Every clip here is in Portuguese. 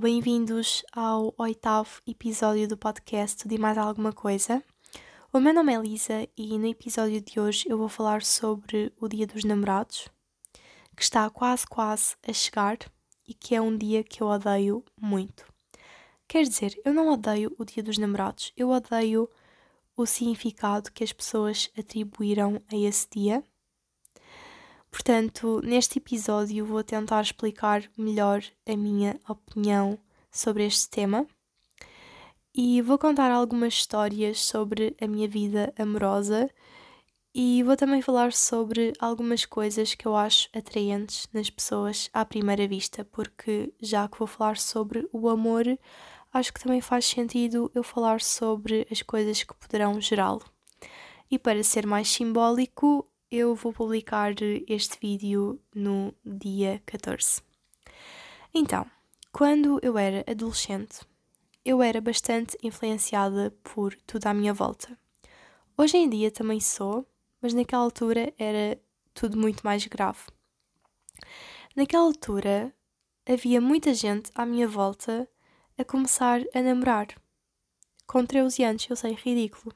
Bem-vindos ao oitavo episódio do podcast de Mais Alguma Coisa. O meu nome é Lisa e no episódio de hoje eu vou falar sobre o Dia dos Namorados, que está quase quase a chegar e que é um dia que eu odeio muito. Quer dizer, eu não odeio o Dia dos Namorados, eu odeio o significado que as pessoas atribuíram a esse dia Portanto, neste episódio vou tentar explicar melhor a minha opinião sobre este tema e vou contar algumas histórias sobre a minha vida amorosa e vou também falar sobre algumas coisas que eu acho atraentes nas pessoas à primeira vista, porque já que vou falar sobre o amor, acho que também faz sentido eu falar sobre as coisas que poderão gerá-lo. E para ser mais simbólico, eu vou publicar este vídeo no dia 14. Então, quando eu era adolescente, eu era bastante influenciada por tudo à minha volta. Hoje em dia também sou, mas naquela altura era tudo muito mais grave. Naquela altura havia muita gente à minha volta a começar a namorar. Com 13 anos, eu sei, ridículo.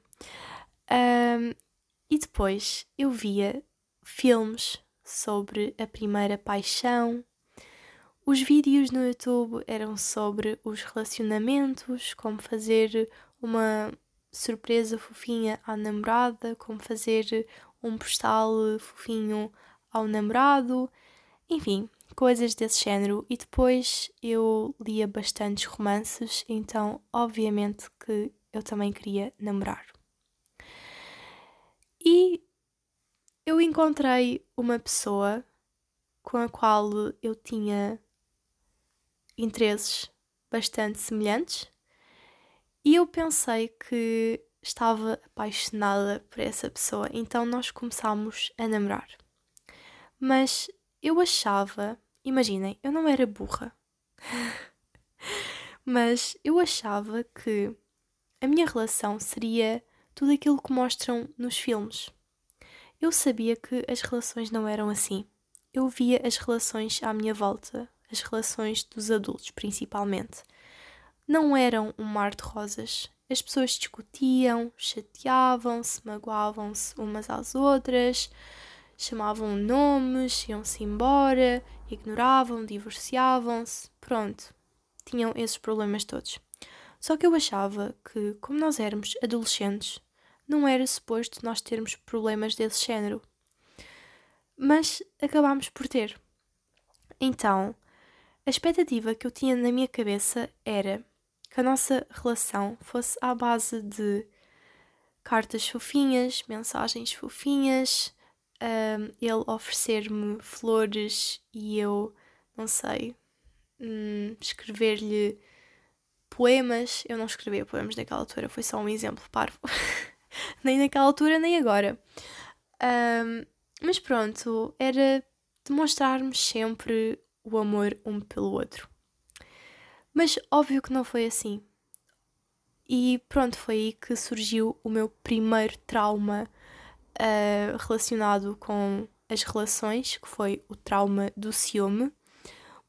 Um, e depois eu via filmes sobre a primeira paixão. Os vídeos no YouTube eram sobre os relacionamentos, como fazer uma surpresa fofinha à namorada, como fazer um postal fofinho ao namorado, enfim, coisas desse género. E depois eu lia bastantes romances, então obviamente que eu também queria namorar. E eu encontrei uma pessoa com a qual eu tinha interesses bastante semelhantes e eu pensei que estava apaixonada por essa pessoa, então nós começámos a namorar. Mas eu achava, imaginem, eu não era burra, mas eu achava que a minha relação seria tudo aquilo que mostram nos filmes. Eu sabia que as relações não eram assim. Eu via as relações à minha volta, as relações dos adultos principalmente. Não eram um mar de rosas. As pessoas discutiam, chateavam-se, magoavam-se umas às outras, chamavam nomes, iam-se embora, ignoravam, divorciavam-se. Pronto, tinham esses problemas todos. Só que eu achava que, como nós éramos adolescentes, não era suposto nós termos problemas desse género. Mas acabámos por ter. Então, a expectativa que eu tinha na minha cabeça era que a nossa relação fosse à base de cartas fofinhas, mensagens fofinhas, um, ele oferecer-me flores e eu, não sei, um, escrever-lhe poemas. Eu não escrevia poemas naquela altura, foi só um exemplo parvo. nem naquela altura, nem agora. Um, mas pronto, era demonstrarmos sempre o amor um pelo outro. Mas óbvio que não foi assim. E pronto, foi aí que surgiu o meu primeiro trauma uh, relacionado com as relações, que foi o trauma do ciúme,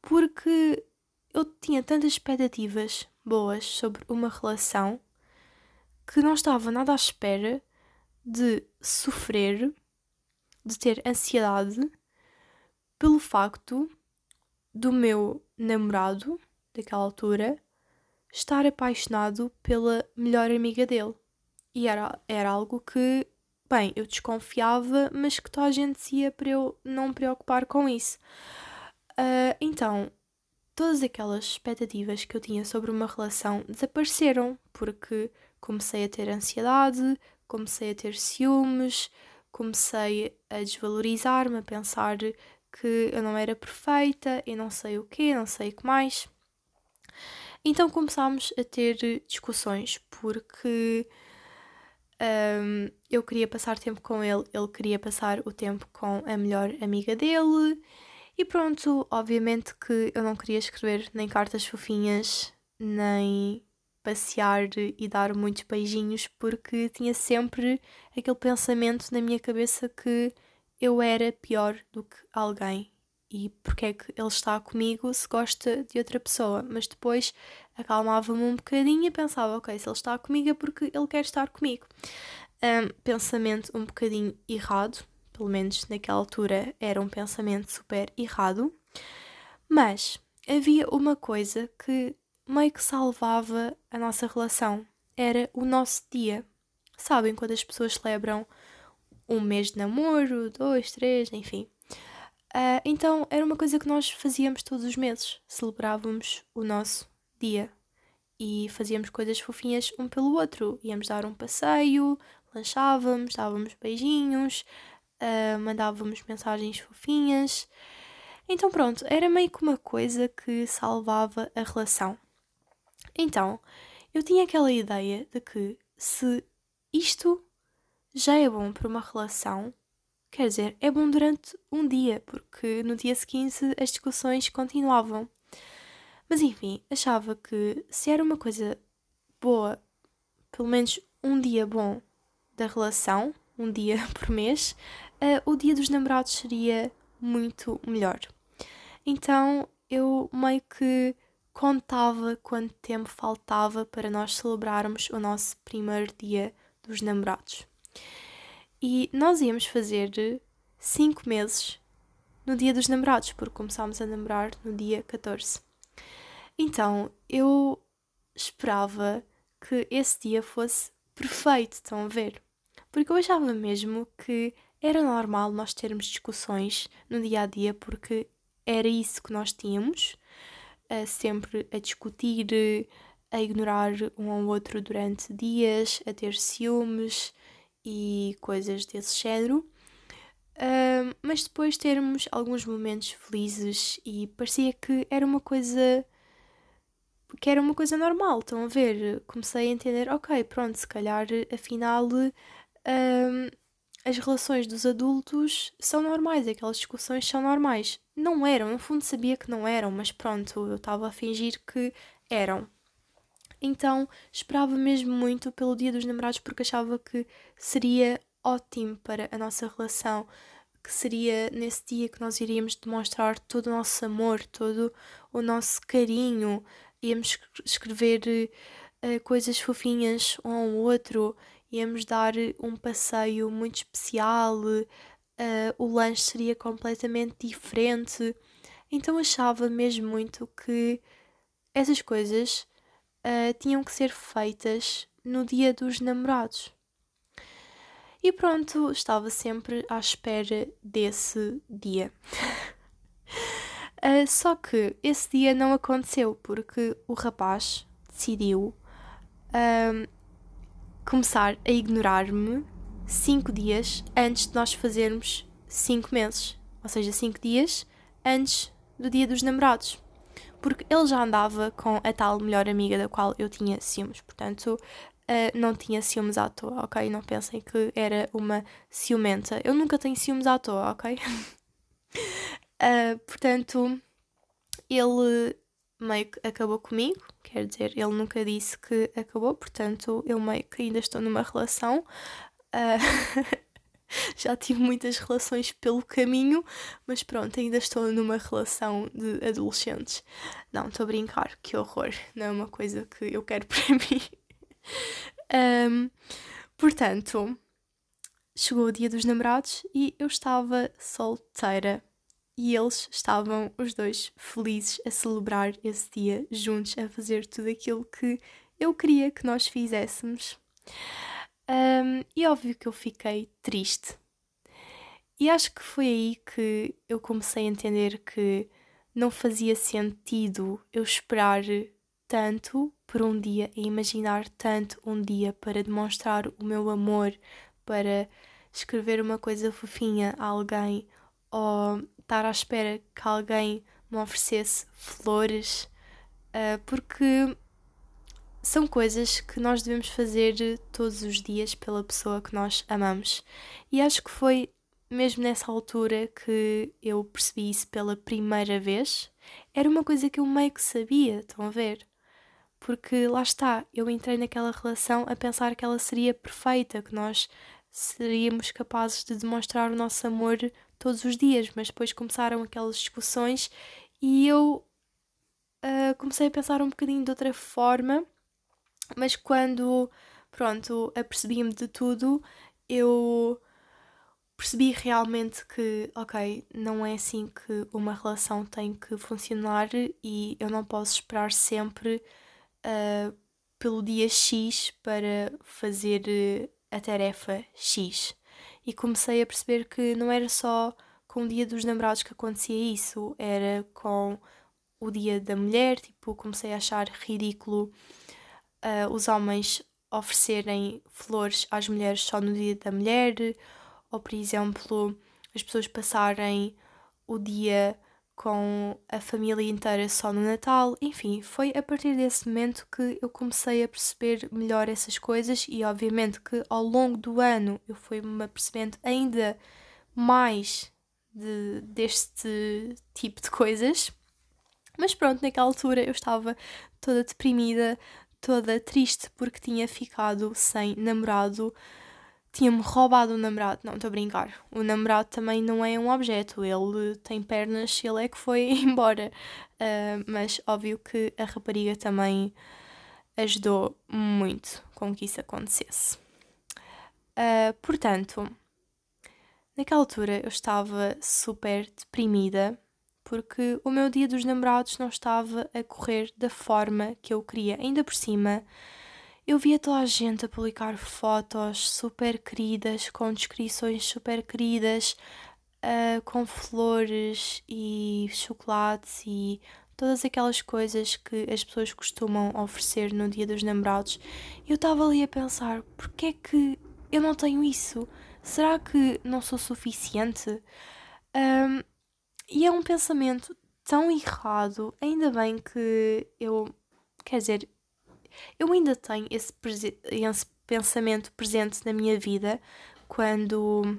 porque eu tinha tantas expectativas boas sobre uma relação que não estava nada à espera de sofrer, de ter ansiedade pelo facto do meu namorado daquela altura estar apaixonado pela melhor amiga dele. E era, era algo que, bem, eu desconfiava, mas que toda a gente dizia para eu não me preocupar com isso. Uh, então, todas aquelas expectativas que eu tinha sobre uma relação desapareceram, porque comecei a ter ansiedade, comecei a ter ciúmes, comecei a desvalorizar-me, a pensar que eu não era perfeita e não sei o que, não sei o que mais. Então começámos a ter discussões porque um, eu queria passar tempo com ele, ele queria passar o tempo com a melhor amiga dele. E pronto, obviamente que eu não queria escrever nem cartas fofinhas, nem passear e dar muitos beijinhos, porque tinha sempre aquele pensamento na minha cabeça que eu era pior do que alguém e porque é que ele está comigo se gosta de outra pessoa. Mas depois acalmava-me um bocadinho e pensava, ok, se ele está comigo é porque ele quer estar comigo. Um, pensamento um bocadinho errado, pelo menos naquela altura era um pensamento super errado, mas havia uma coisa que meio que salvava a nossa relação. Era o nosso dia. Sabem quando as pessoas celebram um mês de namoro, dois, três, enfim. Uh, então era uma coisa que nós fazíamos todos os meses. Celebrávamos o nosso dia e fazíamos coisas fofinhas um pelo outro. Íamos dar um passeio, lanchávamos, dávamos beijinhos, uh, mandávamos mensagens fofinhas. Então pronto, era meio que uma coisa que salvava a relação. Então, eu tinha aquela ideia de que se isto já é bom para uma relação, quer dizer, é bom durante um dia, porque no dia seguinte as discussões continuavam. Mas enfim, achava que se era uma coisa boa, pelo menos um dia bom da relação, um dia por mês, uh, o dia dos namorados seria muito melhor. Então eu meio que contava quanto tempo faltava para nós celebrarmos o nosso primeiro dia dos namorados. E nós íamos fazer cinco meses no dia dos namorados, porque começámos a namorar no dia 14. Então eu esperava que esse dia fosse perfeito, estão a ver? Porque eu achava mesmo que era normal nós termos discussões no dia a dia, porque era isso que nós tínhamos, uh, sempre a discutir, a ignorar um ao outro durante dias, a ter ciúmes e coisas desse género. Uh, mas depois termos alguns momentos felizes e parecia que era uma coisa que era uma coisa normal, estão a ver? Comecei a entender, ok, pronto, se calhar afinal um, as relações dos adultos são normais, aquelas discussões são normais. Não eram, no fundo sabia que não eram, mas pronto, eu estava a fingir que eram. Então esperava mesmo muito pelo Dia dos Namorados porque achava que seria ótimo para a nossa relação, que seria nesse dia que nós iríamos demonstrar todo o nosso amor, todo o nosso carinho, íamos escrever uh, coisas fofinhas um ao outro íamos dar um passeio muito especial, uh, o lanche seria completamente diferente. Então achava mesmo muito que essas coisas uh, tinham que ser feitas no dia dos namorados. E pronto, estava sempre à espera desse dia. uh, só que esse dia não aconteceu porque o rapaz decidiu começar a ignorar-me cinco dias antes de nós fazermos cinco meses. Ou seja, cinco dias antes do dia dos namorados. Porque ele já andava com a tal melhor amiga da qual eu tinha ciúmes. Portanto, uh, não tinha ciúmes à toa, ok? Não pensem que era uma ciumenta. Eu nunca tenho ciúmes à toa, ok? uh, portanto, ele meio que acabou comigo, quer dizer, ele nunca disse que acabou, portanto, eu meio que ainda estou numa relação. Uh, já tive muitas relações pelo caminho, mas pronto, ainda estou numa relação de adolescentes. Não, estou a brincar, que horror, não é uma coisa que eu quero para mim. Um, portanto, chegou o dia dos namorados e eu estava solteira e eles estavam os dois felizes a celebrar esse dia juntos, a fazer tudo aquilo que eu queria que nós fizéssemos. Um, e óbvio que eu fiquei triste. E acho que foi aí que eu comecei a entender que não fazia sentido eu esperar tanto por um dia e imaginar tanto um dia para demonstrar o meu amor, para escrever uma coisa fofinha a alguém ou estar à espera que alguém me oferecesse flores, uh, porque são coisas que nós devemos fazer todos os dias pela pessoa que nós amamos. E acho que foi mesmo nessa altura que eu percebi isso pela primeira vez. Era uma coisa que eu meio que sabia, estão a ver? Porque lá está, eu entrei naquela relação a pensar que ela seria perfeita, que nós seríamos capazes de demonstrar o nosso amor todos os dias, mas depois começaram aquelas discussões e eu uh, comecei a pensar um bocadinho de outra forma, mas quando, pronto, apercebi-me de tudo, eu percebi realmente que, ok, não é assim que uma relação tem que funcionar e eu não posso esperar sempre uh, pelo dia X para fazer uh, a tarefa X. E comecei a perceber que não era só com o dia dos namorados que acontecia isso, era com o dia da mulher, tipo, comecei a achar ridículo uh, os homens oferecerem flores às mulheres só no dia da mulher, ou por exemplo, as pessoas passarem o dia com a família inteira só no Natal. Enfim, foi a partir desse momento que eu comecei a perceber melhor essas coisas e obviamente que ao longo do ano eu fui-me apercebendo ainda mais de, deste tipo de coisas. Mas pronto, naquela altura eu estava toda deprimida, toda triste porque tinha ficado sem namorado tinha-me roubado o namorado. Não, estou a brincar. O namorado também não é um objeto, ele tem pernas, ele é que foi embora. Uh, mas óbvio que a rapariga também ajudou muito com que isso acontecesse. Uh, portanto, naquela altura eu estava super deprimida porque o meu dia dos namorados não estava a correr da forma que eu queria. Ainda por cima, eu via toda a gente a publicar fotos super queridas, com descrições super queridas, uh, com flores e chocolates e todas aquelas coisas que as pessoas costumam oferecer no dia dos namorados. Eu estava ali a pensar, porquê é que eu não tenho isso? Será que não sou suficiente? Um, e é um pensamento tão errado, ainda bem que eu, quer dizer, eu ainda tenho esse, esse pensamento presente na minha vida quando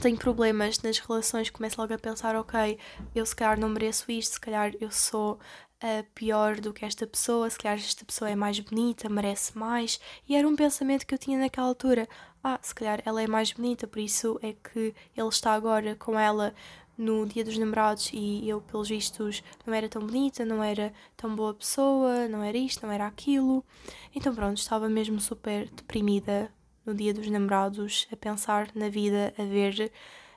tenho problemas nas relações, começo logo a pensar: ok, eu se calhar não mereço isto, se calhar eu sou uh, pior do que esta pessoa, se calhar esta pessoa é mais bonita, merece mais. E era um pensamento que eu tinha naquela altura: ah, se calhar ela é mais bonita, por isso é que ele está agora com ela no dia dos namorados e eu, pelos vistos, não era tão bonita, não era tão boa pessoa, não era isto, não era aquilo. Então, pronto, estava mesmo super deprimida no dia dos namorados, a pensar na vida, a ver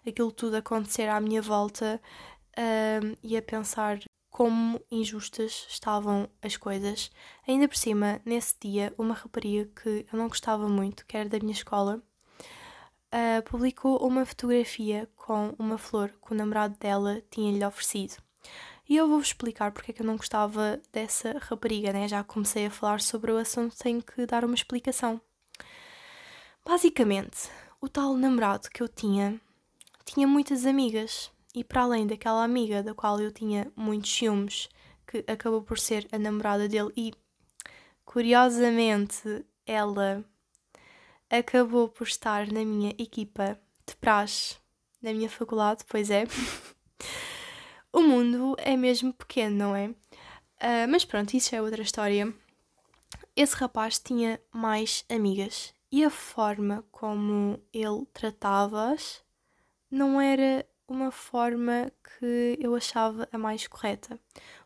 aquilo tudo acontecer à minha volta e a pensar como injustas estavam as coisas. Ainda por cima, nesse dia, uma rapariga que eu não gostava muito, que era da minha escola, uh, publicou uma fotografia com uma flor que o namorado dela tinha-lhe oferecido. E eu vou-vos explicar porque é que eu não gostava dessa rapariga, né? Já comecei a falar sobre o assunto, tenho que dar uma explicação. Basicamente, o tal namorado que eu tinha tinha muitas amigas e para além daquela amiga da qual eu tinha muitos ciúmes, que acabou por ser a namorada dele e curiosamente ela acabou por estar na minha equipa de praxe na minha faculdade, pois é. o mundo é mesmo pequeno, não é? Uh, mas pronto, isso é outra história. Esse rapaz tinha mais amigas e a forma como ele tratava-as não era uma forma que eu achava a mais correta.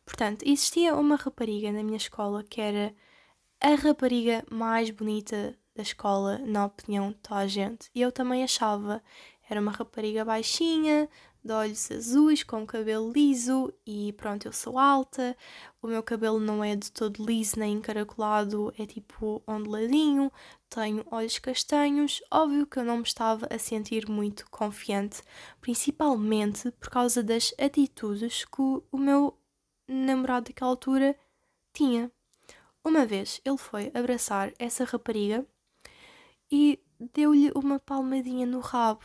Portanto, existia uma rapariga na minha escola que era a rapariga mais bonita da escola, na opinião de toda a gente. E eu também achava. Era uma rapariga baixinha, de olhos azuis, com cabelo liso e pronto, eu sou alta. O meu cabelo não é de todo liso nem encaracolado, é tipo onduladinho. Tenho olhos castanhos. Óbvio que eu não me estava a sentir muito confiante, principalmente por causa das atitudes que o meu namorado daquela altura tinha. Uma vez ele foi abraçar essa rapariga e deu-lhe uma palmadinha no rabo,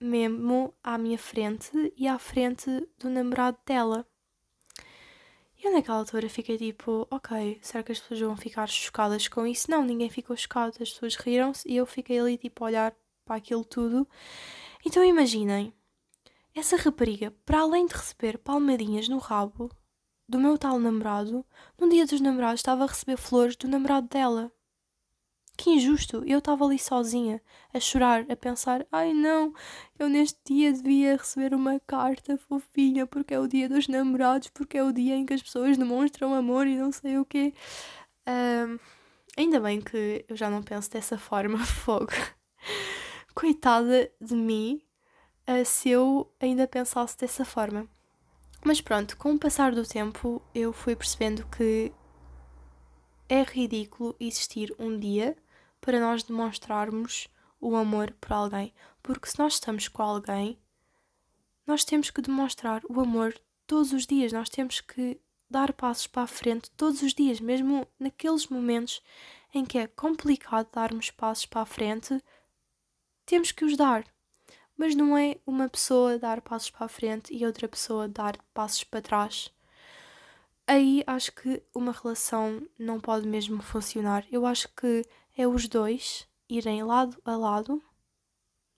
mesmo à minha frente e à frente do namorado dela. Eu naquela altura fiquei tipo, ok, será que as pessoas vão ficar chocadas com isso? Não, ninguém ficou chocado, as pessoas riram-se e eu fiquei ali tipo a olhar para aquilo tudo. Então imaginem, essa rapariga, para além de receber palmadinhas no rabo do meu tal namorado, no dia dos namorados estava a receber flores do namorado dela. Que injusto! Eu estava ali sozinha, a chorar, a pensar: ai não, eu neste dia devia receber uma carta fofinha porque é o dia dos namorados, porque é o dia em que as pessoas demonstram amor e não sei o quê. Um, ainda bem que eu já não penso dessa forma, fogo. Coitada de mim, uh, se eu ainda pensasse dessa forma. Mas pronto, com o passar do tempo, eu fui percebendo que é ridículo existir um dia para nós demonstrarmos o amor por alguém. Porque se nós estamos com alguém, nós temos que demonstrar o amor todos os dias, nós temos que dar passos para a frente todos os dias, mesmo naqueles momentos em que é complicado darmos passos para a frente, temos que os dar. Mas não é uma pessoa dar passos para a frente e outra pessoa dar passos para trás. Aí acho que uma relação não pode mesmo funcionar. Eu acho que é os dois irem lado a lado,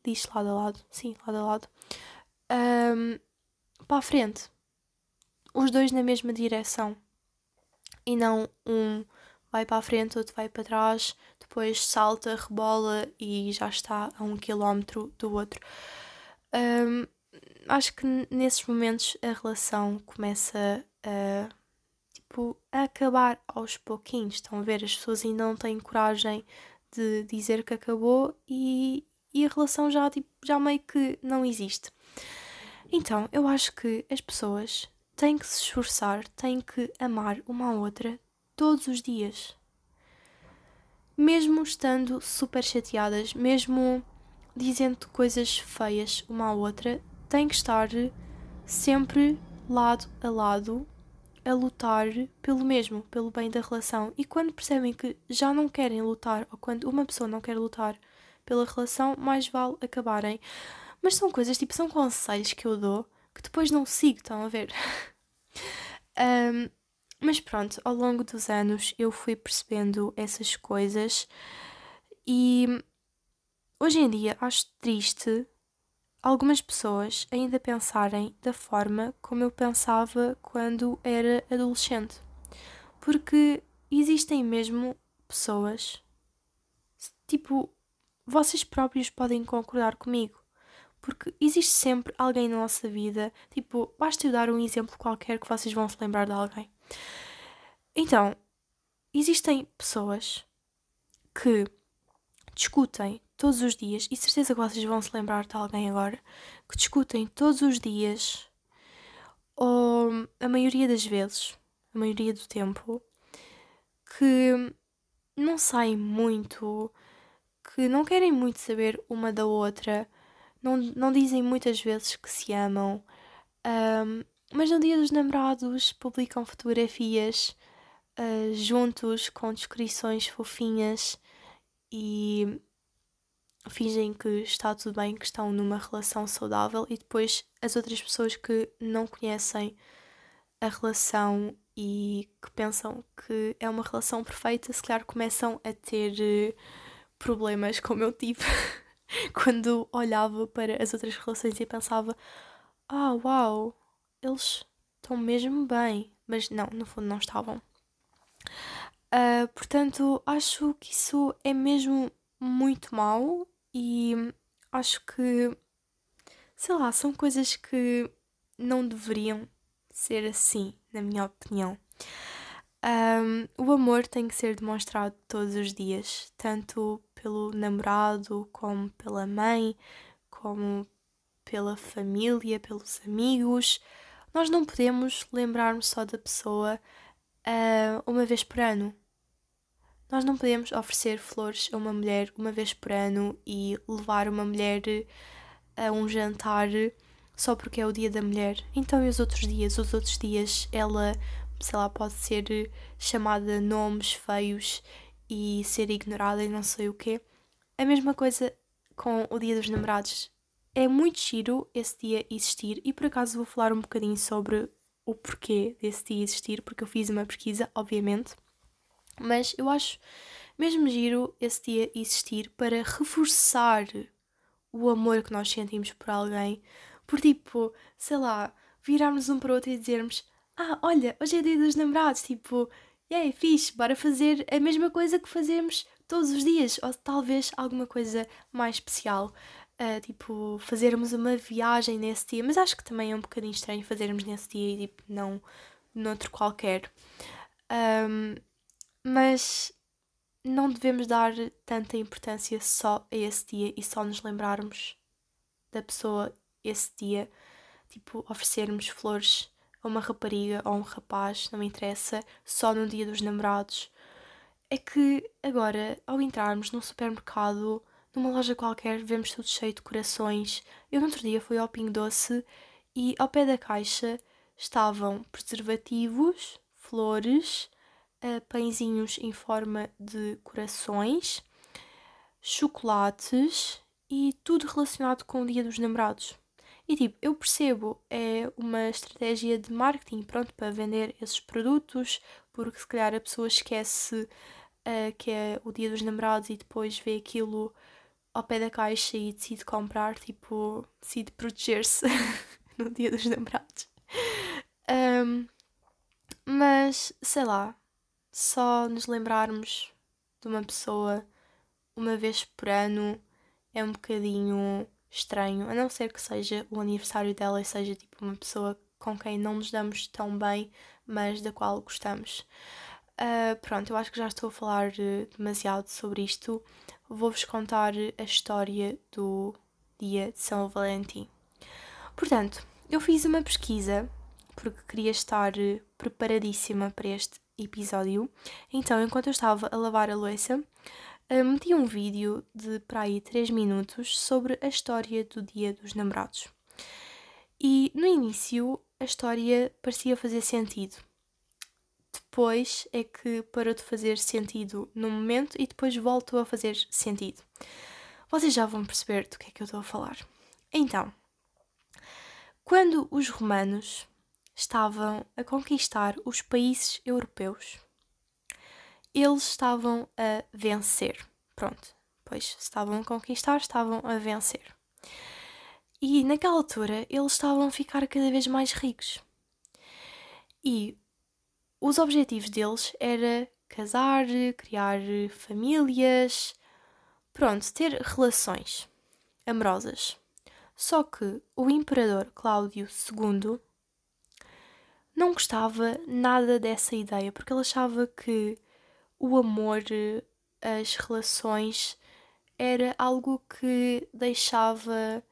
diz lado a lado, sim, lado a lado, um, para a frente. Os dois na mesma direção. E não um vai para a frente, outro vai para trás, depois salta, rebola e já está a um quilómetro do outro. Um, acho que nesses momentos a relação começa a tipo a acabar aos pouquinhos. Estão a ver? As pessoas ainda não têm coragem de dizer que acabou e, e a relação já, tipo, já meio que não existe. Então, eu acho que as pessoas têm que se esforçar, têm que amar uma a outra todos os dias. Mesmo estando super chateadas, mesmo dizendo coisas feias uma à outra, têm que estar sempre lado a lado a lutar pelo mesmo, pelo bem da relação. E quando percebem que já não querem lutar, ou quando uma pessoa não quer lutar pela relação, mais vale acabarem. Mas são coisas, tipo, são conselhos que eu dou que depois não sigo, estão a ver? um, mas pronto, ao longo dos anos eu fui percebendo essas coisas e hoje em dia acho triste algumas pessoas ainda pensarem da forma como eu pensava quando era adolescente. Porque existem mesmo pessoas, tipo, vocês próprios podem concordar comigo porque existe sempre alguém na nossa vida. Tipo, basta eu dar um exemplo qualquer que vocês vão se lembrar de alguém. Então, existem pessoas que discutem todos os dias, e certeza que vocês vão se lembrar de alguém agora, que discutem todos os dias, ou a maioria das vezes, a maioria do tempo, que não saem muito, que não querem muito saber uma da outra não, não dizem muitas vezes que se amam, um, mas no dia dos namorados publicam fotografias uh, juntos com descrições fofinhas e fingem que está tudo bem, que estão numa relação saudável e depois as outras pessoas que não conhecem a relação e que pensam que é uma relação perfeita, se calhar começam a ter uh, problemas como eu tive. quando olhava para as outras relações e pensava: ah, uau, eles estão mesmo bem. Mas não, no fundo não estavam. Uh, portanto, acho que isso é mesmo muito mau e acho que, sei lá, são coisas que não deveriam ser assim, na minha opinião. Um, o amor tem que ser demonstrado todos os dias, tanto pelo namorado, como pela mãe, como pela família, pelos amigos. Nós não podemos lembrar-nos só da pessoa uh, uma vez por ano. Nós não podemos oferecer flores a uma mulher uma vez por ano e levar uma mulher a um jantar só porque é o dia da mulher. Então, e os outros dias? Os outros dias ela sei lá, pode ser chamada nomes feios e ser ignorada e não sei o quê. A mesma coisa com o Dia dos Namorados. É muito giro esse dia existir e por acaso vou falar um bocadinho sobre o porquê desse dia existir, porque eu fiz uma pesquisa, obviamente. Mas eu acho mesmo giro esse dia existir para reforçar o amor que nós sentimos por alguém. Por tipo, sei lá, virarmos um para o outro e dizermos ah, olha, hoje é dia dos namorados, tipo, e aí, fixe, bora fazer a mesma coisa que fazemos todos os dias, ou talvez alguma coisa mais especial. Uh, tipo, fazermos uma viagem nesse dia, mas acho que também é um bocadinho estranho fazermos nesse dia e tipo, não noutro qualquer. Um, mas não devemos dar tanta importância só a esse dia e só nos lembrarmos da pessoa esse dia. Tipo, oferecermos flores a uma rapariga ou a um rapaz, não me interessa, só no dia dos namorados. É que agora, ao entrarmos num supermercado, numa loja qualquer, vemos tudo cheio de corações. Eu no outro dia fui ao Pingo Doce e ao pé da caixa estavam preservativos, flores, uh, pãezinhos em forma de corações, chocolates e tudo relacionado com o Dia dos Namorados. E tipo, eu percebo, é uma estratégia de marketing, pronto, para vender esses produtos, porque se calhar a pessoa esquece uh, que é o dia dos namorados e depois vê aquilo ao pé da caixa e decide comprar, tipo, decide proteger-se no dia dos namorados. Um, mas, sei lá, só nos lembrarmos de uma pessoa uma vez por ano é um bocadinho estranho, a não ser que seja o aniversário dela e seja tipo uma pessoa com quem não nos damos tão bem, mas da qual gostamos. Uh, pronto, eu acho que já estou a falar uh, demasiado sobre isto. Vou-vos contar a história do dia de São Valentim. Portanto, eu fiz uma pesquisa porque queria estar uh, preparadíssima para este episódio. Então, enquanto eu estava a lavar a louça, meti um vídeo de para aí 3 minutos sobre a história do Dia dos Namorados. E no início a história parecia fazer sentido. Depois é que parou de fazer sentido no momento e depois voltou a fazer sentido. Vocês já vão perceber do que é que eu estou a falar. Então, quando os romanos estavam a conquistar os países europeus, eles estavam a vencer. Pronto, pois estavam a conquistar, estavam a vencer. E naquela altura eles estavam a ficar cada vez mais ricos. E os objetivos deles era casar, criar famílias, pronto, ter relações amorosas. Só que o imperador Cláudio II não gostava nada dessa ideia, porque ele achava que o amor, as relações, era algo que deixava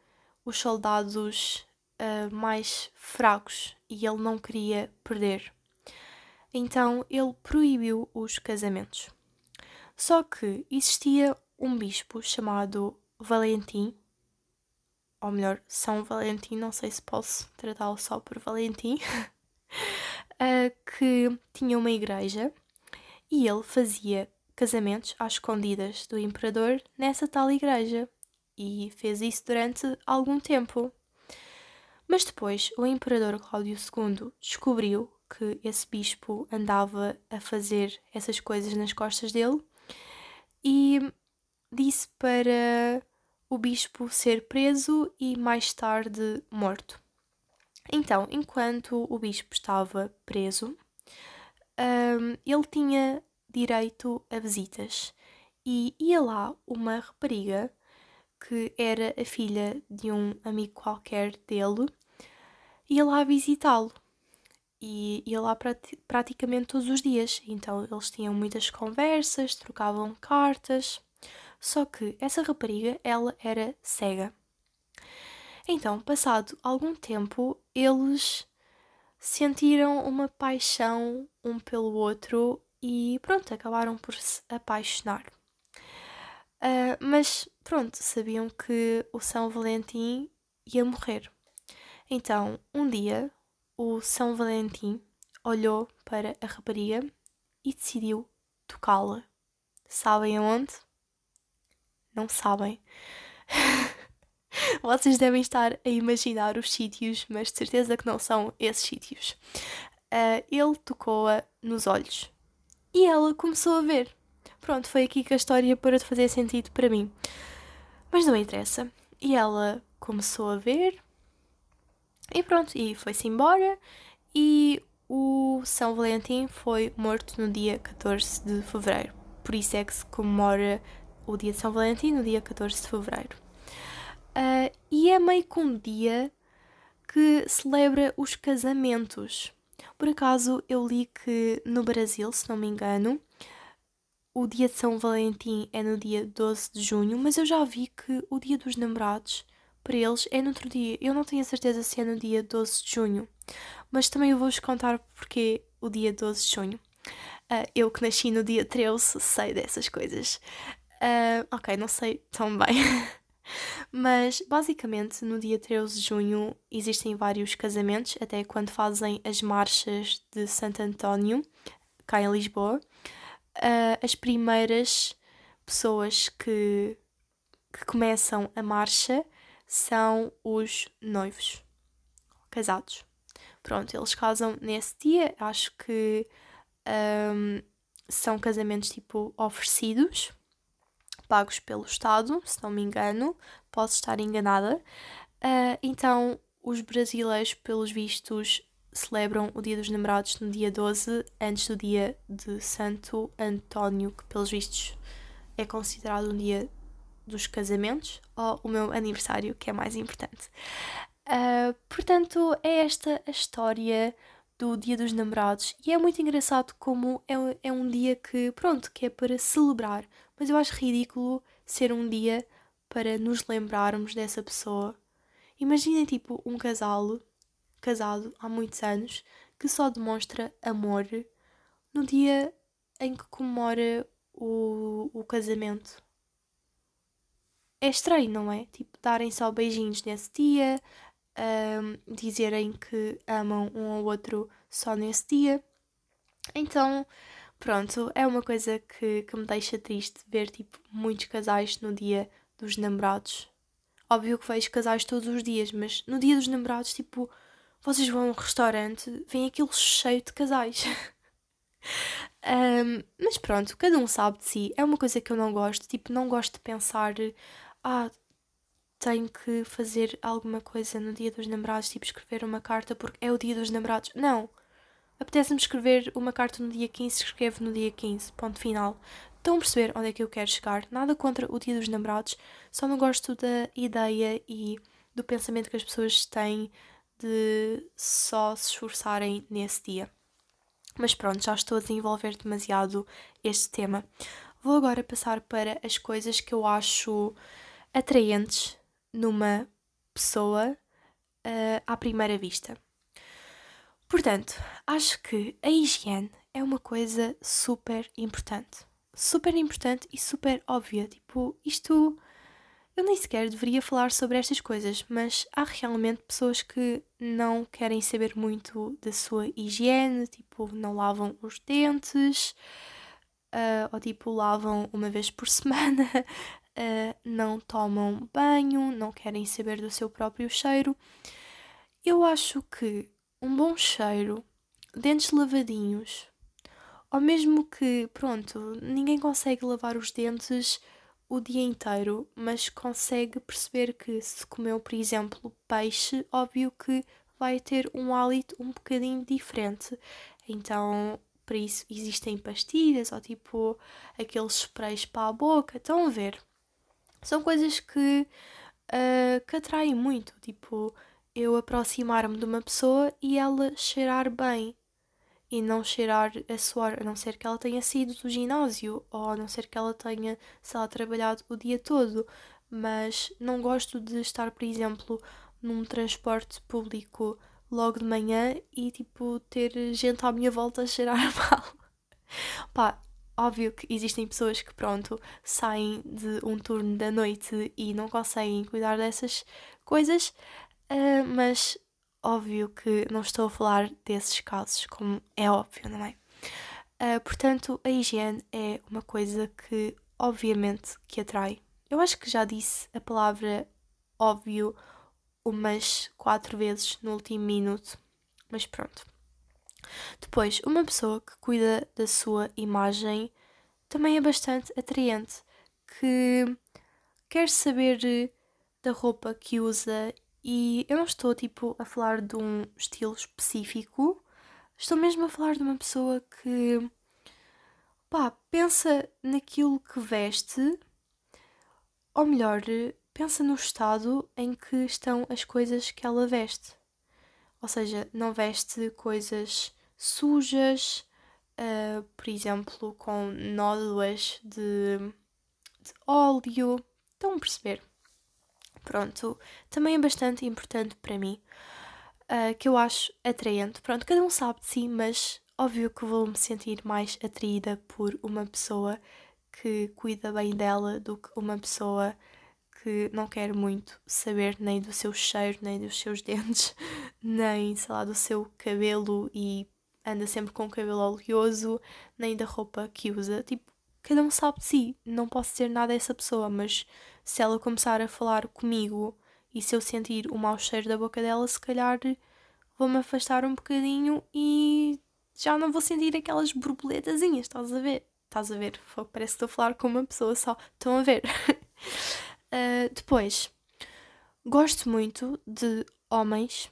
os soldados uh, mais fracos e ele não queria perder. Então ele proibiu os casamentos. Só que existia um bispo chamado Valentim, ou melhor, São Valentim, não sei se posso tratá-lo só por Valentim, que tinha uma igreja e ele fazia casamentos às escondidas do imperador nessa tal igreja e fez isso durante algum tempo. Mas depois o imperador Cláudio II descobriu que esse bispo andava a fazer essas coisas nas costas dele e disse para o bispo ser preso e mais tarde morto. Então, enquanto o bispo estava preso, um, ele tinha direito a visitas e ia lá uma rapariga que era a filha de um amigo qualquer dele, ia lá visitá-lo e ia lá prati praticamente todos os dias. Então eles tinham muitas conversas, trocavam cartas. Só que essa rapariga, ela era cega. Então, passado algum tempo, eles sentiram uma paixão um pelo outro e pronto, acabaram por se apaixonar. Uh, mas pronto, sabiam que o São Valentim ia morrer. Então, um dia, o São Valentim olhou para a rapariga e decidiu tocá-la. Sabem aonde? Não sabem. Vocês devem estar a imaginar os sítios, mas de certeza que não são esses sítios. Uh, ele tocou-a nos olhos e ela começou a ver. Pronto, foi aqui que a história parou de fazer sentido para mim. Mas não interessa. E ela começou a ver. E pronto, e foi-se embora. E o São Valentim foi morto no dia 14 de fevereiro. por isso é que se comemora o dia de São Valentim no dia 14 de fevereiro. Uh, e é meio que um dia que celebra os casamentos. Por acaso eu li que no Brasil, se não me engano, o dia de São Valentim é no dia 12 de junho, mas eu já vi que o dia dos namorados para eles é no outro dia. Eu não tenho a certeza se é no dia 12 de junho, mas também eu vou-vos contar porque o dia 12 de junho. Uh, eu que nasci no dia 13 sei dessas coisas. Uh, ok, não sei tão bem. Mas basicamente no dia 13 de junho existem vários casamentos, até quando fazem as marchas de Santo António, cá em Lisboa. Uh, as primeiras pessoas que, que começam a marcha são os noivos, casados. Pronto, eles casam nesse dia, acho que um, são casamentos tipo oferecidos pagos pelo Estado, se não me engano, posso estar enganada. Uh, então, os brasileiros, pelos vistos, celebram o Dia dos Namorados no dia 12, antes do dia de Santo António, que, pelos vistos, é considerado um dia dos casamentos, ou o meu aniversário, que é mais importante. Uh, portanto, é esta a história do Dia dos Namorados e é muito engraçado como é, é um dia que, pronto, que é para celebrar, mas eu acho ridículo ser um dia para nos lembrarmos dessa pessoa. Imaginem, tipo, um casal casado há muitos anos que só demonstra amor no dia em que comemora o, o casamento. É estranho, não é? Tipo, darem só beijinhos nesse dia, um, dizerem que amam um ao outro só nesse dia. Então, pronto, é uma coisa que, que me deixa triste ver tipo muitos casais no dia dos namorados. Óbvio que vejo casais todos os dias, mas no dia dos namorados, tipo, vocês vão a um restaurante, vem aquilo cheio de casais. um, mas pronto, cada um sabe de si. É uma coisa que eu não gosto. Tipo, não gosto de pensar, ah, tenho que fazer alguma coisa no dia dos namorados, tipo escrever uma carta porque é o dia dos namorados. Não. Apetece-me escrever uma carta no dia 15, escrevo no dia 15. Ponto final. Estão a perceber onde é que eu quero chegar? Nada contra o dia dos namorados, só não gosto da ideia e do pensamento que as pessoas têm de só se esforçarem nesse dia. Mas pronto, já estou a desenvolver demasiado este tema. Vou agora passar para as coisas que eu acho atraentes numa pessoa uh, à primeira vista. Portanto, acho que a higiene é uma coisa super importante. Super importante e super óbvia. Tipo, isto. Eu nem sequer deveria falar sobre estas coisas, mas há realmente pessoas que não querem saber muito da sua higiene, tipo, não lavam os dentes, uh, ou tipo, lavam uma vez por semana, uh, não tomam banho, não querem saber do seu próprio cheiro. Eu acho que um bom cheiro, dentes lavadinhos, ou mesmo que, pronto, ninguém consegue lavar os dentes o dia inteiro, mas consegue perceber que se comeu, por exemplo, peixe, óbvio que vai ter um hálito um bocadinho diferente. Então, para isso existem pastilhas ou tipo aqueles sprays para a boca. Estão a ver? São coisas que, uh, que atraem muito. Tipo, eu aproximar-me de uma pessoa e ela cheirar bem e não cheirar a suor, a não ser que ela tenha sido do ginásio ou a não ser que ela tenha, sei lá, trabalhado o dia todo. Mas não gosto de estar, por exemplo, num transporte público logo de manhã e tipo ter gente à minha volta a cheirar mal. Pá, Óbvio que existem pessoas que, pronto, saem de um turno da noite e não conseguem cuidar dessas coisas, uh, mas óbvio que não estou a falar desses casos, como é óbvio, não é? Uh, portanto, a higiene é uma coisa que, obviamente, que atrai. Eu acho que já disse a palavra óbvio umas quatro vezes no último minuto, mas pronto. Depois, uma pessoa que cuida da sua imagem também é bastante atraente, que quer saber eh, da roupa que usa e eu não estou tipo a falar de um estilo específico, estou mesmo a falar de uma pessoa que pá, pensa naquilo que veste, ou melhor, pensa no estado em que estão as coisas que ela veste. Ou seja, não veste coisas sujas, uh, por exemplo, com nódoas de, de óleo. Estão a perceber? Pronto, também é bastante importante para mim, uh, que eu acho atraente. Pronto, cada um sabe de si, mas óbvio que vou me sentir mais atraída por uma pessoa que cuida bem dela do que uma pessoa que não quer muito saber nem do seu cheiro, nem dos seus dentes, nem, sei lá, do seu cabelo e anda sempre com o cabelo oleoso, nem da roupa que usa. Tipo, cada um sabe de si. Não posso dizer nada a essa pessoa, mas se ela começar a falar comigo e se eu sentir o mau cheiro da boca dela, se calhar vou-me afastar um bocadinho e já não vou sentir aquelas borboletazinhas, estás a ver? Estás a ver? Parece que estou a falar com uma pessoa só. Estão a ver? uh, depois, gosto muito de homens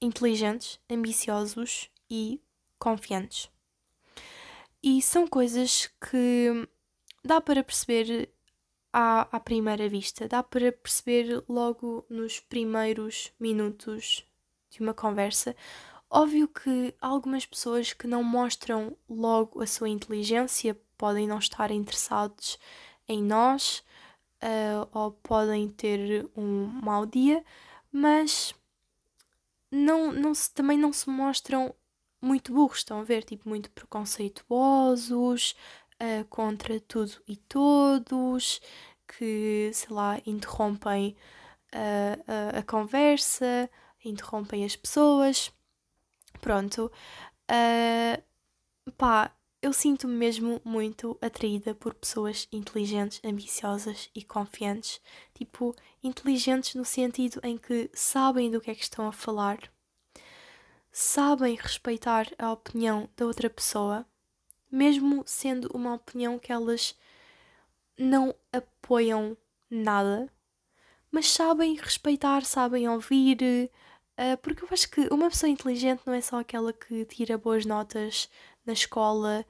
inteligentes, ambiciosos e confiantes. E são coisas que dá para perceber à, à primeira vista, dá para perceber logo nos primeiros minutos de uma conversa. Óbvio que algumas pessoas que não mostram logo a sua inteligência, podem não estar interessados em nós uh, ou podem ter um mau dia, mas não, não se, também não se mostram muito burros, estão a ver? Tipo, muito preconceituosos, uh, contra tudo e todos, que, sei lá, interrompem uh, a, a conversa, interrompem as pessoas. Pronto. Uh, pá, eu sinto-me mesmo muito atraída por pessoas inteligentes, ambiciosas e confiantes. Tipo, inteligentes no sentido em que sabem do que é que estão a falar, sabem respeitar a opinião da outra pessoa mesmo sendo uma opinião que elas não apoiam nada, mas sabem respeitar, sabem ouvir, uh, porque eu acho que uma pessoa inteligente não é só aquela que tira boas notas na escola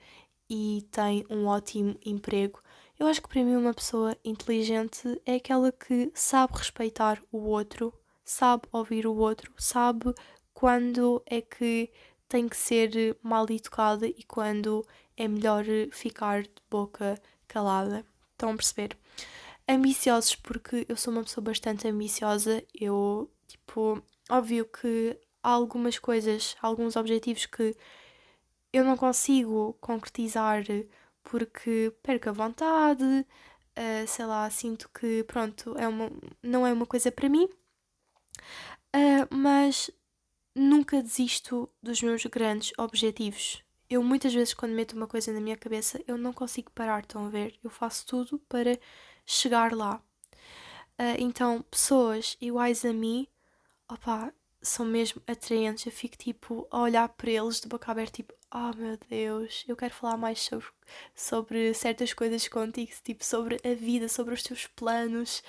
e tem um ótimo emprego. Eu acho que para mim uma pessoa inteligente é aquela que sabe respeitar o outro, sabe ouvir o outro, sabe quando é que tem que ser mal educada e quando é melhor ficar de boca calada. Estão a perceber? Ambiciosos, porque eu sou uma pessoa bastante ambiciosa. Eu, tipo, óbvio que há algumas coisas, alguns objetivos que eu não consigo concretizar porque perco a vontade, uh, sei lá, sinto que, pronto, é uma, não é uma coisa para mim. Uh, mas nunca desisto dos meus grandes objetivos eu muitas vezes quando meto uma coisa na minha cabeça eu não consigo parar, estão a ver? Eu faço tudo para chegar lá. Uh, então, pessoas iguais a mim, opá, são mesmo atraentes. Eu fico tipo a olhar para eles de boca aberta, tipo, oh meu Deus, eu quero falar mais sobre, sobre certas coisas contigo, tipo, sobre a vida, sobre os teus planos.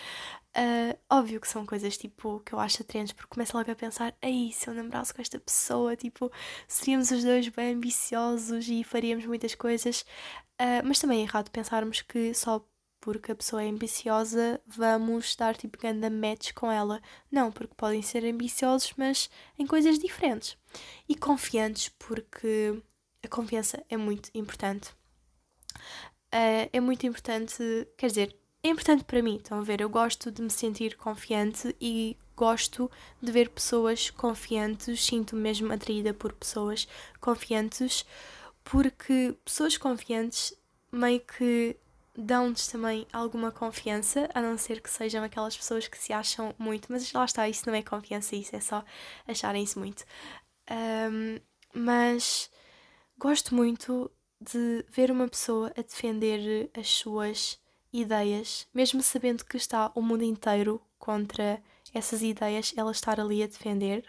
Uh, óbvio que são coisas tipo que eu acho atraentes, porque começo logo a pensar, ei, se eu namorasse com esta pessoa, tipo, seríamos os dois bem ambiciosos e faríamos muitas coisas. Uh, mas também é errado pensarmos que só porque a pessoa é ambiciosa vamos dar tipo grande match com ela. Não, porque podem ser ambiciosos, mas em coisas diferentes. E confiantes, porque a confiança é muito importante. Uh, é muito importante, quer dizer, é importante para mim. Estão a ver? Eu gosto de me sentir confiante e gosto de ver pessoas confiantes, sinto-me mesmo atraída por pessoas confiantes, porque pessoas confiantes meio que dão-nos também alguma confiança, a não ser que sejam aquelas pessoas que se acham muito, mas lá está, isso não é confiança, isso é só acharem-se muito. Um, mas gosto muito de ver uma pessoa a defender as suas ideias, mesmo sabendo que está o mundo inteiro contra essas ideias, ela estar ali a defender.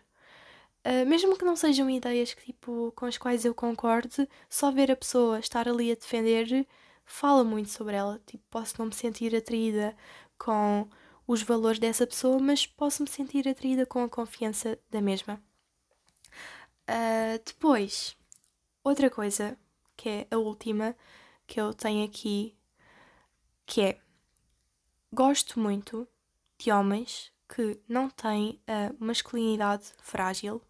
Uh, mesmo que não sejam ideias que, tipo, com as quais eu concorde, só ver a pessoa estar ali a defender fala muito sobre ela. Tipo, posso não me sentir atraída com os valores dessa pessoa, mas posso me sentir atraída com a confiança da mesma. Uh, depois, outra coisa, que é a última, que eu tenho aqui, que é gosto muito de homens que não têm a masculinidade frágil.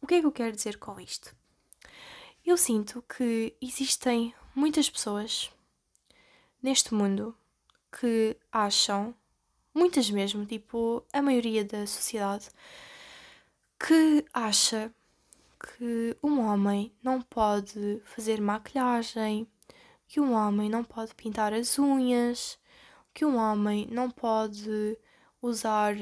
O que é que eu quero dizer com isto? Eu sinto que existem muitas pessoas neste mundo que acham, muitas mesmo, tipo a maioria da sociedade, que acha que um homem não pode fazer maquilhagem, que um homem não pode pintar as unhas, que um homem não pode usar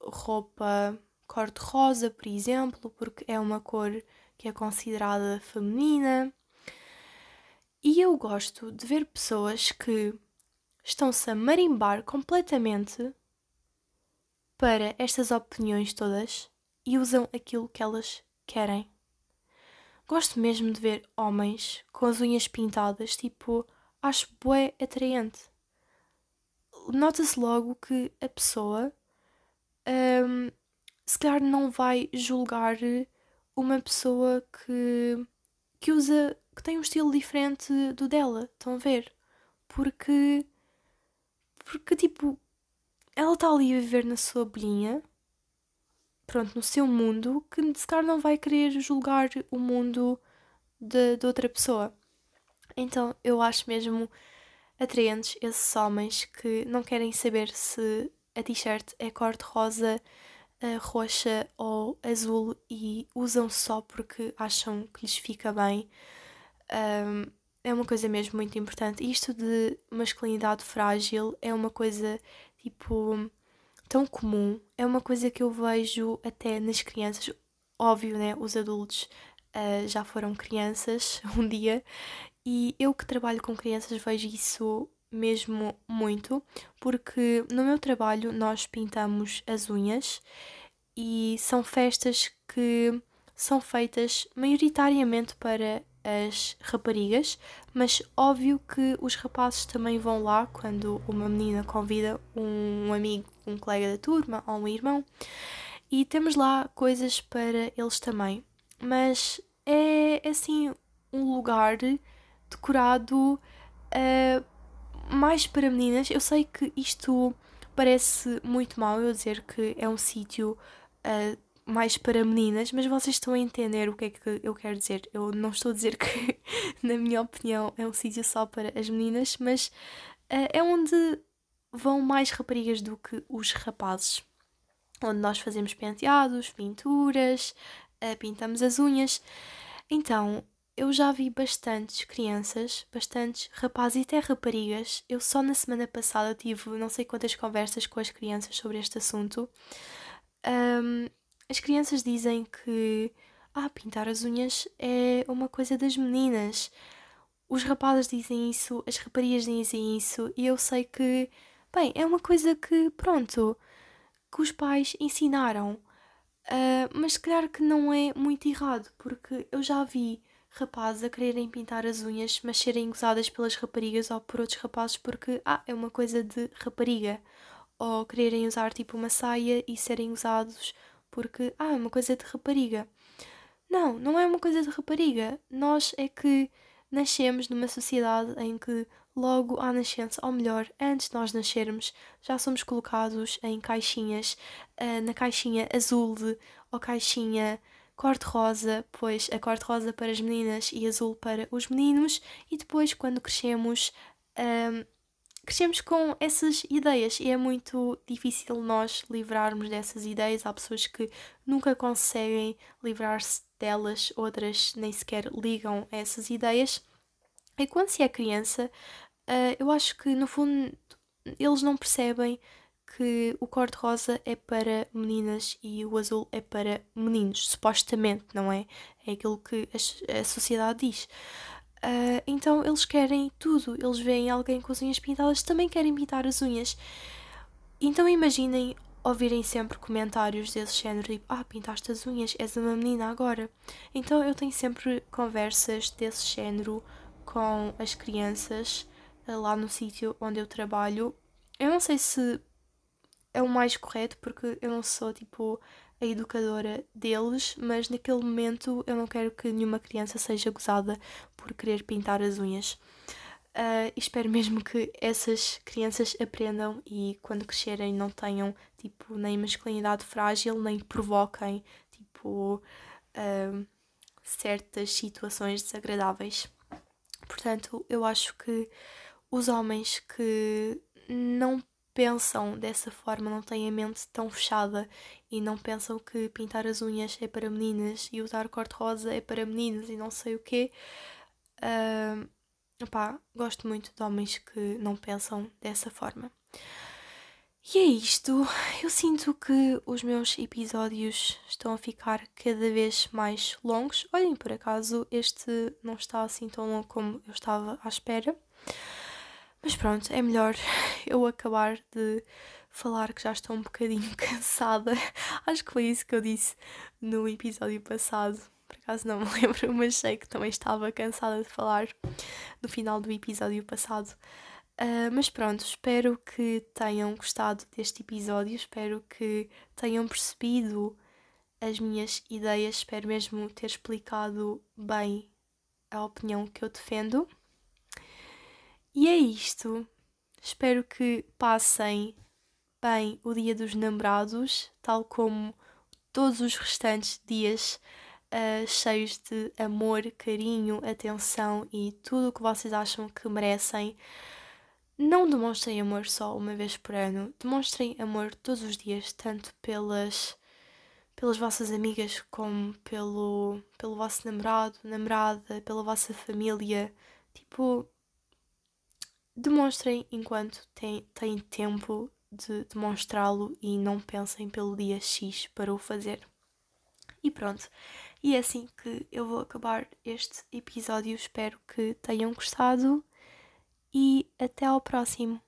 roupa cor-de-rosa, por exemplo, porque é uma cor que é considerada feminina. E eu gosto de ver pessoas que estão-se a marimbar completamente para estas opiniões todas e usam aquilo que elas querem. Gosto mesmo de ver homens com as unhas pintadas, tipo, acho bué atraente. Nota-se logo que a pessoa um, se calhar não vai julgar uma pessoa que, que usa, que tem um estilo diferente do dela, estão a ver? Porque, porque tipo, ela está ali a viver na sua bolhinha pronto, no seu mundo, que se calhar não vai querer julgar o mundo de, de outra pessoa. Então eu acho mesmo atraentes esses homens que não querem saber se a t-shirt é cor-de-rosa, uh, roxa ou azul e usam só porque acham que lhes fica bem. Um, é uma coisa mesmo muito importante. Isto de masculinidade frágil é uma coisa tipo tão comum, é uma coisa que eu vejo até nas crianças. Óbvio, né? Os adultos uh, já foram crianças um dia e eu que trabalho com crianças vejo isso mesmo muito, porque no meu trabalho nós pintamos as unhas e são festas que são feitas maioritariamente para as raparigas, mas óbvio que os rapazes também vão lá quando uma menina convida um amigo, um colega da turma ou um irmão, e temos lá coisas para eles também. Mas é assim um lugar decorado uh, mais para meninas. Eu sei que isto parece muito mal eu dizer que é um sítio uh, mais para meninas, mas vocês estão a entender o que é que eu quero dizer. Eu não estou a dizer que, na minha opinião, é um sítio só para as meninas, mas uh, é onde vão mais raparigas do que os rapazes. Onde nós fazemos penteados, pinturas, uh, pintamos as unhas. Então, eu já vi bastantes crianças, bastantes rapazes e até raparigas. Eu só na semana passada tive não sei quantas conversas com as crianças sobre este assunto. Um, as crianças dizem que ah, pintar as unhas é uma coisa das meninas. Os rapazes dizem isso, as raparigas dizem isso, e eu sei que, bem, é uma coisa que, pronto, que os pais ensinaram. Uh, mas se calhar que não é muito errado, porque eu já vi rapazes a quererem pintar as unhas, mas serem gozadas pelas raparigas ou por outros rapazes porque, ah, é uma coisa de rapariga. Ou quererem usar tipo uma saia e serem usados porque, ah, é uma coisa de rapariga. Não, não é uma coisa de rapariga. Nós é que nascemos numa sociedade em que logo à nascença, ou melhor, antes de nós nascermos, já somos colocados em caixinhas, uh, na caixinha azul de, ou caixinha cor-de-rosa, pois a cor-de-rosa para as meninas e azul para os meninos, e depois, quando crescemos, um, crescemos com essas ideias e é muito difícil nós livrarmos dessas ideias. Há pessoas que nunca conseguem livrar-se delas, outras nem sequer ligam a essas ideias. E quando se é criança, uh, eu acho que no fundo eles não percebem que o cor-de-rosa é para meninas e o azul é para meninos, supostamente, não é? É aquilo que a sociedade diz. Uh, então eles querem tudo. Eles veem alguém com as unhas pintadas, também querem pintar as unhas. Então imaginem ouvirem sempre comentários desse género, tipo, ah, pintaste as unhas, és uma menina agora. Então eu tenho sempre conversas desse género com as crianças uh, lá no sítio onde eu trabalho. Eu não sei se é o mais correto, porque eu não sou tipo a educadora deles, mas naquele momento eu não quero que nenhuma criança seja gozada por querer pintar as unhas. Uh, espero mesmo que essas crianças aprendam e quando crescerem não tenham tipo nem masculinidade frágil nem provoquem tipo uh, certas situações desagradáveis. Portanto, eu acho que os homens que não pensam dessa forma, não têm a mente tão fechada e não pensam que pintar as unhas é para meninas e usar cor-de-rosa é para meninas e não sei o quê. Uh, Opá, gosto muito de homens que não pensam dessa forma. E é isto. Eu sinto que os meus episódios estão a ficar cada vez mais longos. Olhem, por acaso, este não está assim tão longo como eu estava à espera. Mas pronto, é melhor eu acabar de falar que já estou um bocadinho cansada. Acho que foi isso que eu disse no episódio passado por acaso não me lembro, mas sei que também estava cansada de falar no final do episódio passado. Uh, mas pronto, espero que tenham gostado deste episódio, espero que tenham percebido as minhas ideias, espero mesmo ter explicado bem a opinião que eu defendo. E é isto. Espero que passem bem o Dia dos Namorados, tal como todos os restantes dias uh, cheios de amor, carinho, atenção e tudo o que vocês acham que merecem. Não demonstrem amor só uma vez por ano, demonstrem amor todos os dias, tanto pelas, pelas vossas amigas como pelo, pelo vosso namorado, namorada, pela vossa família. Tipo, demonstrem enquanto têm, têm tempo de demonstrá-lo e não pensem pelo dia X para o fazer. E pronto, e é assim que eu vou acabar este episódio. Espero que tenham gostado e até ao próximo.